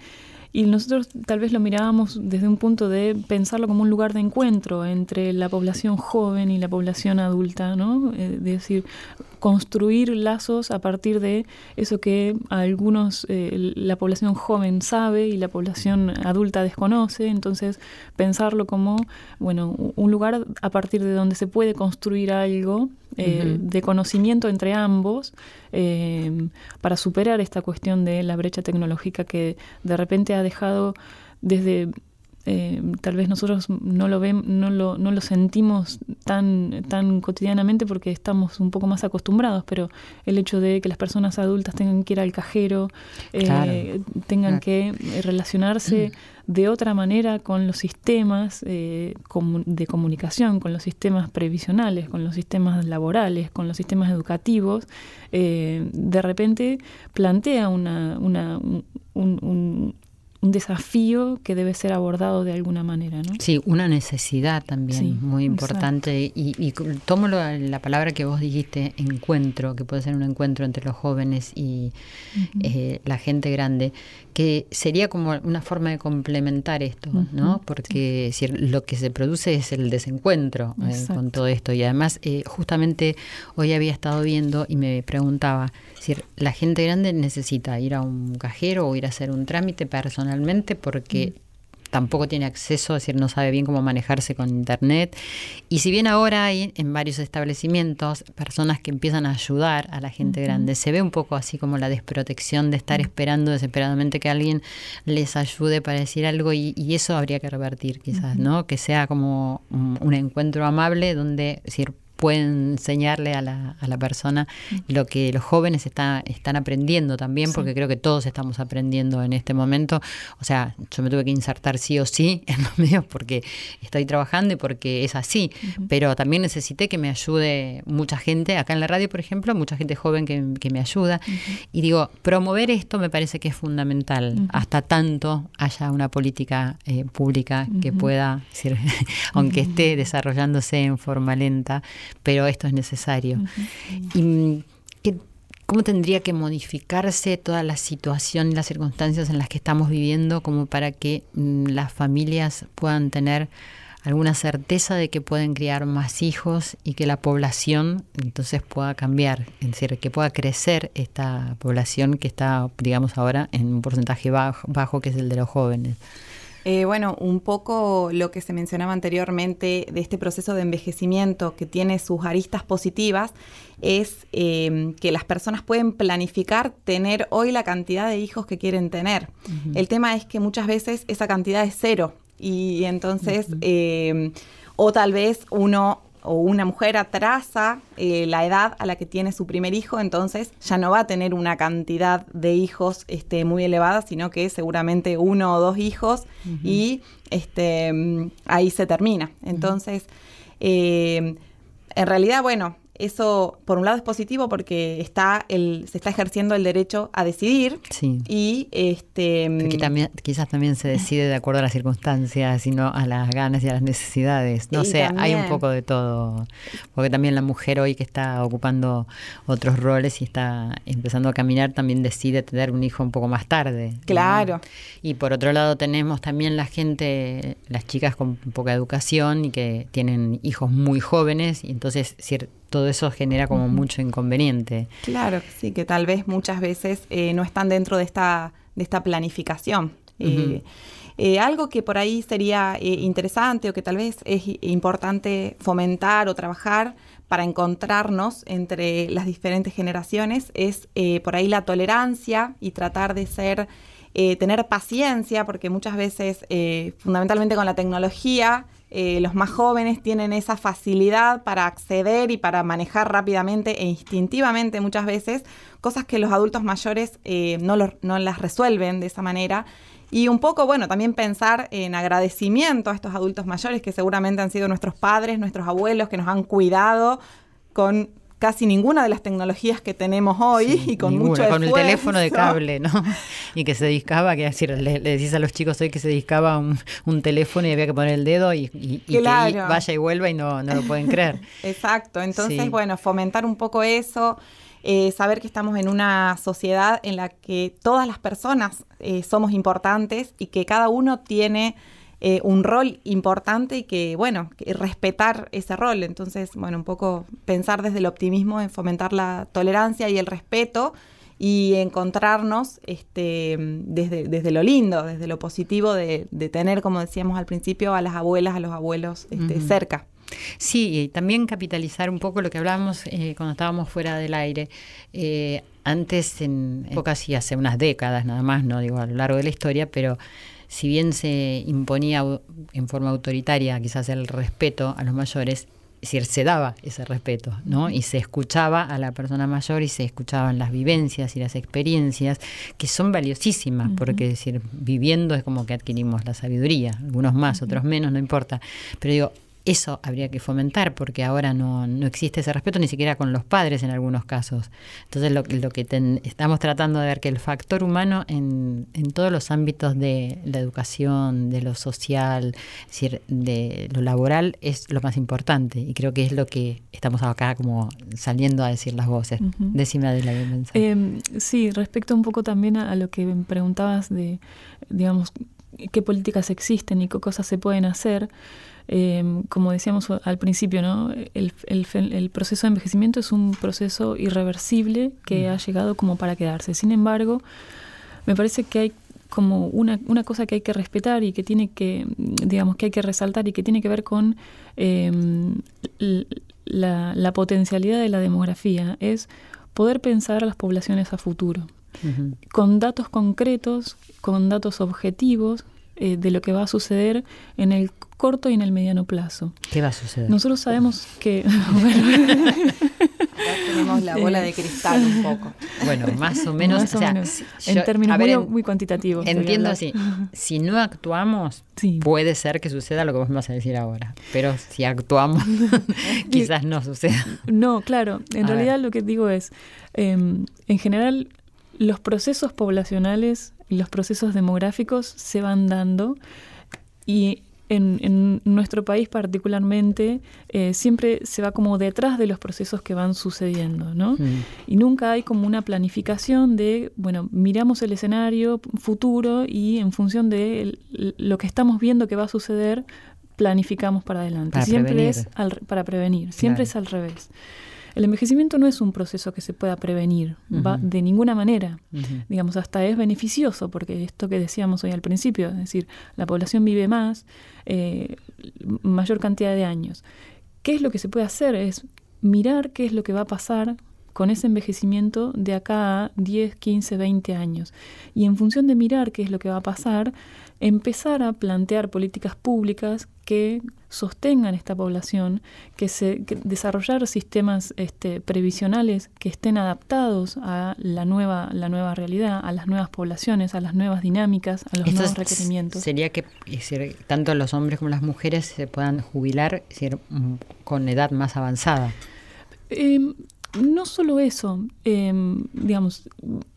C: y nosotros tal vez lo mirábamos desde un punto de pensarlo como un lugar de encuentro entre la población joven y la población adulta, ¿no? Eh, decir, construir lazos a partir de eso que algunos, eh, la población joven sabe y la población adulta desconoce, entonces pensarlo como, bueno, un lugar a partir de donde se puede construir algo eh, de conocimiento entre ambos eh, para superar esta cuestión de la brecha tecnológica que de repente ha dejado desde eh, tal vez nosotros no lo vemos, no lo, no lo sentimos tan, tan cotidianamente porque estamos un poco más acostumbrados, pero el hecho de que las personas adultas tengan que ir al cajero, eh, tengan que relacionarse de otra manera con los sistemas eh, de comunicación, con los sistemas previsionales, con los sistemas laborales, con los sistemas educativos, de repente plantea una, una, un, un desafío que debe ser abordado de alguna manera. ¿no?
A: Sí, una necesidad también muy importante. Y, y, tomo la palabra que vos dijiste, encuentro, que puede ser un encuentro entre los jóvenes y eh, la gente grande, que sería como una forma de complementar esto, ¿no? Porque lo que se produce es el desencuentro eh, con todo esto. Y además, eh, justamente hoy había estado viendo y me preguntaba, si la gente grande necesita ir a un cajero o ir a hacer un trámite personalmente porque mm tampoco tiene acceso, es decir, no sabe bien cómo manejarse con Internet. Y si bien ahora hay en varios establecimientos personas que empiezan a ayudar a la gente grande, se ve un poco así como la desprotección de estar esperando desesperadamente que alguien les ayude para decir algo y, eso habría que revertir quizás, ¿no? Que sea como un, encuentro amable donde, decir, pueden enseñarle a la, a la persona lo que los jóvenes está, están aprendiendo también, porque creo que todos estamos aprendiendo en este momento. O sea, yo me tuve que insertar sí o sí en los medios porque estoy trabajando y porque es así, pero también necesité que me ayude mucha gente, acá en la radio, por ejemplo, mucha gente joven que, me ayuda. Y digo, promover esto me parece que es fundamental, hasta tanto haya una política eh, pública que pueda, decir, aunque esté desarrollándose en forma lenta, pero esto es necesario. ¿Y mm, cómo tendría que modificarse toda la situación y las circunstancias en las que estamos viviendo como para que mm, las familias puedan tener alguna certeza de que pueden criar más hijos y que la población entonces pueda cambiar, es decir, que pueda crecer esta población que está, digamos, ahora en un porcentaje bajo, bajo que es el de los jóvenes.
E: Eh, bueno, un poco lo que se mencionaba anteriormente de este proceso de envejecimiento que tiene sus aristas positivas es eh, que las personas pueden planificar tener hoy la cantidad de hijos que quieren tener. El tema es que muchas veces esa cantidad es cero y entonces, eh, o tal vez uno o una mujer atrasa eh, la edad a la que tiene su primer hijo, entonces ya no va a tener una cantidad de hijos este, muy elevada, sino que seguramente uno o dos hijos y este, mm, ahí se termina. Entonces, eh, en realidad, bueno, eso por un lado es positivo porque está el, se está ejerciendo el derecho a decidir
A: sí.
E: y este
A: también quizás también se decide de acuerdo a las circunstancias y no a las ganas y a las necesidades. No sé hay un poco de todo. Porque también la mujer hoy que está ocupando otros roles y está empezando a caminar también decide tener un hijo un poco más tarde
E: claro.
A: Y por otro lado tenemos también la gente las chicas con poca educación y que tienen hijos muy jóvenes y entonces todo eso genera como mucho inconveniente.
E: Claro, sí, que tal vez muchas veces eh, no están dentro de esta, de esta planificación. Eh, eh, algo que por ahí sería interesante o que tal vez es importante fomentar o trabajar para encontrarnos entre las diferentes generaciones es por ahí la tolerancia y tratar de ser, tener paciencia, porque muchas veces, fundamentalmente con la tecnología, eh, los más jóvenes tienen esa facilidad para acceder y para manejar rápidamente e instintivamente muchas veces cosas que los adultos mayores eh, no, no las resuelven de esa manera. Y un poco, bueno, también pensar en agradecimiento a estos adultos mayores que seguramente han sido nuestros padres, nuestros abuelos, que nos han cuidado con casi ninguna de las tecnologías que tenemos hoy y con mucho esfuerzo.
A: Con el teléfono de cable, ¿no? Y que se discaba, que decir, le, decís a los chicos hoy que se discaba un, teléfono y había que poner el dedo y, que vaya y vuelva y no, no lo pueden creer.
E: Exacto, entonces, bueno, fomentar un poco eso. Eh, saber que estamos en una sociedad en la que todas las personas eh, somos importantes y que cada uno tiene eh, un rol importante y que, bueno, respetar ese rol. Entonces, bueno, un poco pensar desde el optimismo en fomentar la tolerancia y el respeto y encontrarnos este, desde, desde lo lindo, desde lo positivo de, tener, como decíamos al principio, a las abuelas, a los abuelos este, cerca.
A: Sí, y también capitalizar un poco lo que hablábamos eh, cuando estábamos fuera del aire. Eh, antes, en épocas y hace unas décadas nada más, no digo a lo largo de la historia, pero si bien se imponía en forma autoritaria quizás el respeto a los mayores, es decir, se daba ese respeto, ¿no? Y se escuchaba a la persona mayor y se escuchaban las vivencias y las experiencias que son valiosísimas, porque decir, viviendo es como que adquirimos la sabiduría, algunos más, otros menos, no importa. Pero digo, eso habría que fomentar porque ahora no, no, existe ese respeto ni siquiera con los padres en algunos casos. Entonces lo, lo que estamos tratando de ver que el factor humano en, en, todos los ámbitos de la educación, de lo social, es decir, de lo laboral es lo más importante y creo que es lo que estamos acá como saliendo a decir las voces. Decime de la
C: eh, sí, respecto un poco también a, a lo que me preguntabas de, digamos, qué políticas existen y qué cosas se pueden hacer. Em, como decíamos al principio, ¿no? El, el, proceso de envejecimiento es un proceso irreversible que mm. ha llegado como para quedarse. Sin embargo, me parece que hay como una, una, cosa que hay que respetar y que tiene que, digamos, que hay que resaltar y que tiene que ver con la, la, potencialidad de la demografía, es poder pensar a las poblaciones a futuro, con datos concretos, con datos objetivos eh, de lo que va a suceder en el corto y en el mediano plazo.
A: ¿Qué va a suceder?
C: Nosotros sabemos que...
E: tenemos la bola de cristal un poco.
A: Bueno, más o menos.
C: en términos muy, muy, cuantitativos.
A: Entiendo así. Si no actuamos, puede ser que suceda lo que vos me vas a decir ahora. Pero si actuamos, quizás no suceda.
C: No, claro. En realidad lo que digo es, em, en general, los procesos poblacionales los procesos demográficos se van dando y en, nuestro país particularmente eh, siempre se va como detrás de los procesos que van sucediendo, ¿no? Y nunca hay como una planificación de, bueno, miramos el escenario futuro y en función de lo que estamos viendo que va a suceder, planificamos para adelante. siempre es para prevenir, siempre es al revés. El envejecimiento no es un proceso que se pueda prevenir, va de ninguna manera. Digamos, hasta es beneficioso, porque esto que decíamos hoy al principio, es decir, la población vive más, eh, mayor cantidad de años. ¿Qué es lo que se puede hacer? Es mirar qué es lo que va a pasar con ese envejecimiento de acá a 10, 15, 20 años. Y en función de mirar qué es lo que va a pasar, empezar a plantear políticas públicas que sostengan esta población, que se desarrollar sistemas este, previsionales que estén adaptados a la nueva la nueva realidad, a las nuevas poblaciones, a las nuevas dinámicas, a los nuevos requerimientos.
A: Sería que tanto los hombres como las mujeres se puedan jubilar mm, con edad más avanzada.
C: Eh, no solo eso, em, digamos,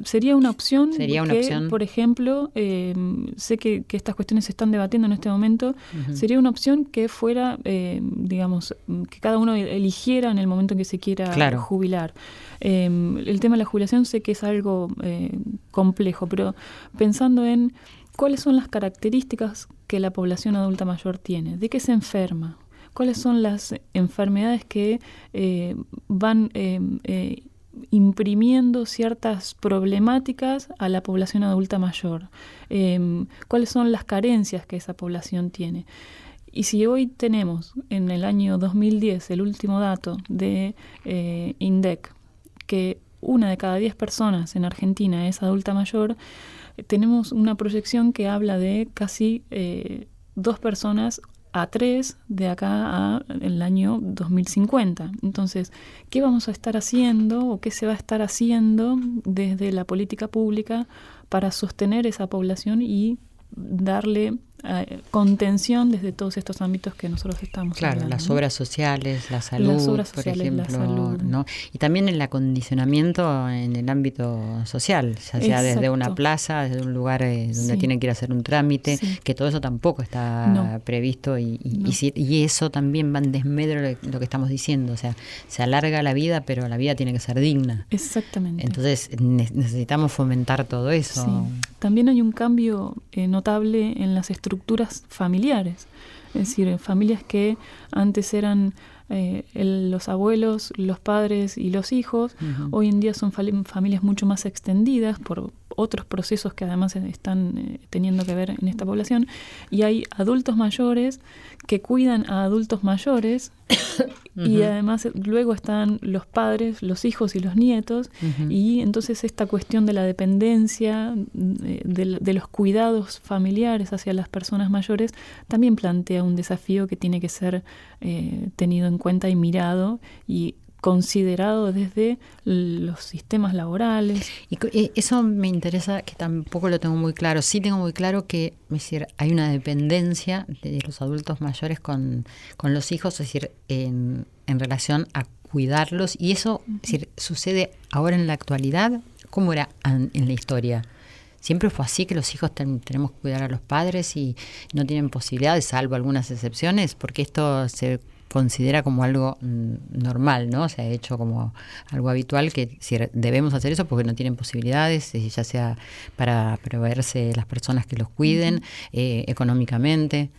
C: sería una opción
A: ¿Sería una
C: que, por ejemplo, em, sé que, estas cuestiones se están debatiendo en este momento, sería una opción que fuera, em, digamos, que cada uno eligiera en el momento en que se quiera jubilar. el tema de la jubilación sé que es algo eh, complejo, pero pensando en cuáles son las características que la población adulta mayor tiene, de qué se enferma, cuáles son las enfermedades que eh, van eh, eh, imprimiendo ciertas problemáticas a la población adulta mayor, em, cuáles son las carencias que esa población tiene. Y si hoy tenemos en el año 2010 el último dato de INDEC, que una de cada diez personas en Argentina es adulta mayor, tenemos una proyección que habla de casi dos personas a 3 de acá a el año 2050. Entonces, ¿qué vamos a estar haciendo o qué se va a estar haciendo desde la política pública para sostener esa población y darle contención desde todos estos ámbitos que nosotros estamos
A: claro las obras sociales la salud por ejemplo ¿no? y también el acondicionamiento en el ámbito social ya sea desde una plaza desde un lugar eh, donde tienen que ir a hacer un trámite que todo eso tampoco está previsto y, y, eso también va en desmedro de lo que estamos diciendo o sea se alarga la vida pero la vida tiene que ser digna.
C: Exactamente.
A: Entonces necesitamos fomentar todo eso
C: también hay un cambio eh, notable en las estructuras familiares, es decir, familias que antes eran eh, los abuelos, los padres y los hijos, hoy en día son familias mucho más extendidas por otros procesos que además están eh, teniendo que ver en esta población, y hay adultos mayores que cuidan a adultos mayores y además luego están los padres, los hijos y los nietos. Y entonces esta cuestión de la dependencia, de, los cuidados familiares hacia las personas mayores también plantea un desafío que tiene que ser eh, tenido en cuenta y mirado y considerado desde los sistemas laborales.
A: Y eh, eso me interesa, que tampoco lo tengo muy claro. Sí tengo muy claro que decir, hay una dependencia de los adultos mayores con, con los hijos, es decir, en, en relación a cuidarlos. Y eso decir, sucede ahora en la actualidad. ¿Cómo era en la historia? Siempre fue así que los hijos tenemos que cuidar a los padres y no tienen posibilidades, salvo algunas excepciones, porque esto se considera como algo mm, normal, ¿no? Se ha hecho como algo habitual que si debemos hacer eso porque no tienen posibilidades, eh, ya sea para proveerse las personas que los cuiden eh, económicamente.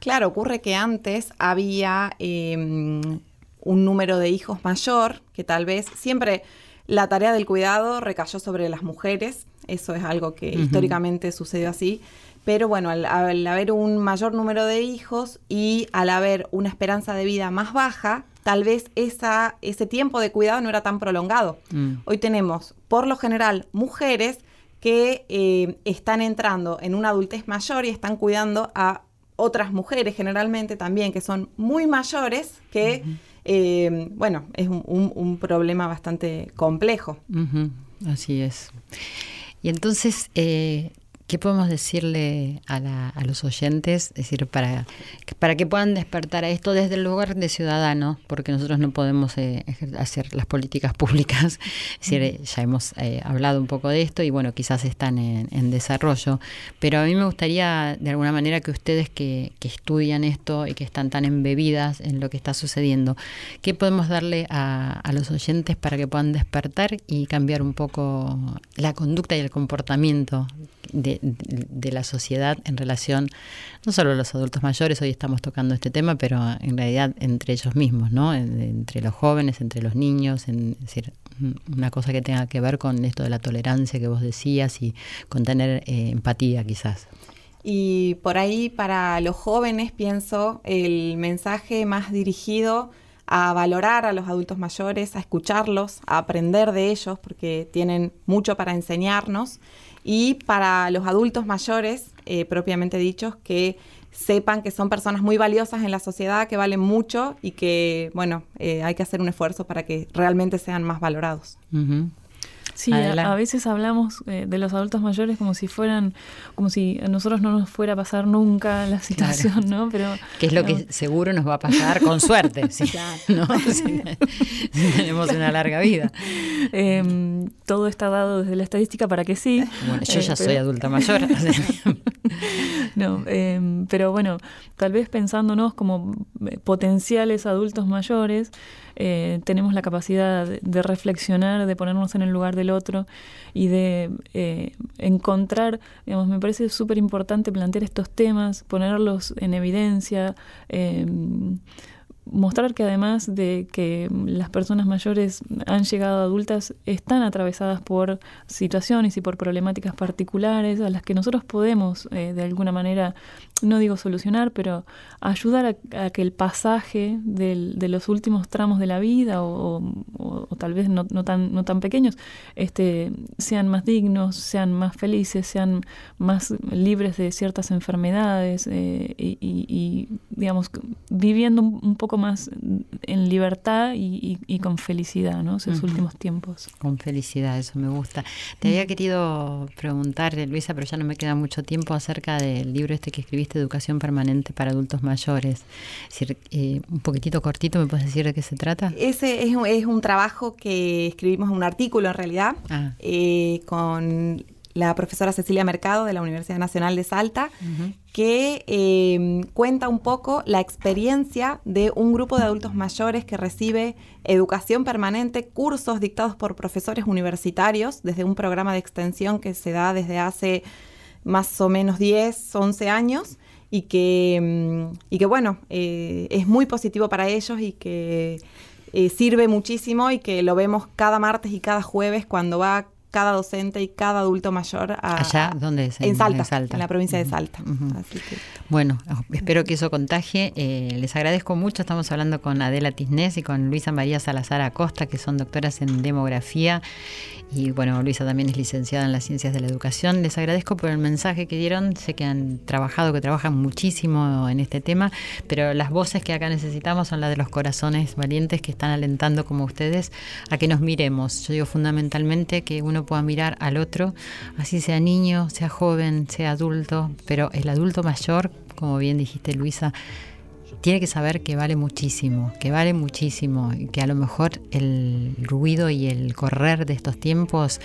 E: Claro, ocurre que antes había em, un número de hijos mayor, que tal vez siempre la tarea del cuidado recayó sobre las mujeres, eso es algo que históricamente sucedió así, pero bueno, al, haber un mayor número de hijos y al haber una esperanza de vida más baja, tal vez esa, ese tiempo de cuidado no era tan prolongado. Mm. Hoy tenemos, por lo general, mujeres que eh, están entrando en una adultez mayor y están cuidando a otras mujeres generalmente también que son muy mayores, que, eh, bueno, es un, problema bastante complejo.
A: Así es. Y entonces, eh, ¿Qué podemos decirle a, los oyentes? Es decir, para, para que puedan despertar a esto desde el lugar de ciudadano, porque nosotros no podemos eh, hacer las políticas públicas. Es decir, ya hemos eh, hablado un poco de esto y bueno, quizás están en, desarrollo. Pero a mí me gustaría, de alguna manera, que ustedes que, estudian esto y que están tan embebidas en lo que está sucediendo, ¿qué podemos darle a, a los oyentes para que puedan despertar y cambiar un poco la conducta y el comportamiento de, la sociedad en relación, no solo a los adultos mayores, hoy estamos tocando este tema, pero en realidad entre ellos mismos, ¿no? entre los jóvenes, entre los niños, es decir, una cosa que tenga que ver con esto de la tolerancia que vos decías y con tener eh, empatía quizás.
E: Y por ahí para los jóvenes pienso el mensaje más dirigido a valorar a los adultos mayores, a escucharlos, a aprender de ellos, porque tienen mucho para enseñarnos. Y para los adultos mayores, eh, propiamente dichos, que sepan que son personas muy valiosas en la sociedad, que valen mucho y que, bueno, eh, hay que hacer un esfuerzo para que realmente sean más valorados.
C: Sí, a, veces hablamos eh, de los adultos mayores como si fueran, como si a nosotros no nos fuera a pasar nunca la situación, ¿no? Pero
A: que es lo que seguro nos va a pasar con suerte, sí, ¿no? tenemos una larga vida.
C: Em, todo está dado desde la estadística para que sí.
A: Bueno, yo ya eh, soy adulta mayor.
C: no, em, pero bueno, tal vez pensándonos como eh, potenciales adultos mayores. Eh, tenemos la capacidad de, reflexionar, de ponernos en el lugar del otro y de eh, encontrar, digamos, me parece súper importante plantear estos temas, ponerlos en evidencia. Mostrar que además de que las personas mayores han llegado adultas, están atravesadas por situaciones y por problemáticas particulares a las que nosotros podemos eh, de alguna manera, no digo solucionar, pero ayudar a, que el pasaje de los últimos tramos de la vida o, tal vez no, tan, no tan pequeños, este, sean más dignos, sean más felices, sean más libres de ciertas enfermedades eh, y, digamos, viviendo un poco más en libertad y, con felicidad, ¿no? Esos últimos tiempos.
A: Con felicidad, eso me gusta. Te había querido preguntar, Luisa, pero ya no me queda mucho tiempo acerca del libro este que escribiste, Educación Permanente para Adultos Mayores. Eh, un poquitito cortito, ¿me puedes decir de qué se trata?
E: Ese es, es un trabajo que escribimos, un artículo en realidad, ah. eh, con la profesora Cecilia Mercado de la Universidad Nacional de Salta, que eh, cuenta un poco la experiencia de un grupo de adultos mayores que recibe educación permanente, cursos dictados por profesores universitarios desde un programa de extensión que se da desde hace más o menos 10, 11 años y que, mm, y que bueno, eh, es muy positivo para ellos y que eh, sirve muchísimo y que lo vemos cada martes y cada jueves cuando va cada docente y cada adulto mayor
A: allá dónde es
E: en, Salta, en, la provincia de Salta.
A: Bueno espero que eso contagie. Eh, les agradezco mucho. Estamos hablando con Adela Tisnés y con Luisa María Salazar Acosta que son doctoras en demografía. Y bueno, Luisa también es licenciada en las ciencias de la educación. Les agradezco por el mensaje que dieron. Sé que han trabajado, que trabajan muchísimo en este tema, pero las voces que acá necesitamos son las de los corazones valientes que están alentando como ustedes a que nos miremos. Yo digo fundamentalmente que uno pueda mirar al otro, así sea niño, sea joven, sea adulto, pero el adulto mayor, como bien dijiste Luisa, tiene que saber que vale muchísimo, que vale muchísimo, y que a lo mejor el ruido y el correr de estos tiempos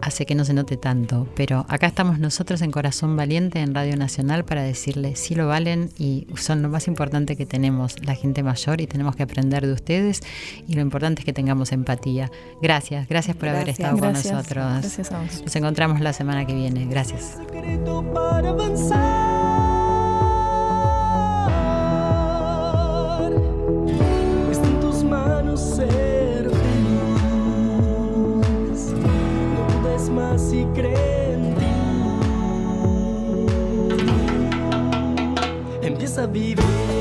A: hace que no se note tanto, pero acá estamos nosotros en Corazón Valiente en Radio Nacional para decirle si lo valen y son lo más importante que tenemos, la gente mayor y tenemos que aprender de ustedes y lo importante es que tengamos empatía. Gracias, gracias por haber estado con nosotros.
C: Gracias a vos.
A: Nos encontramos la semana que viene. Gracias. cree en ti. Empieza a vivir.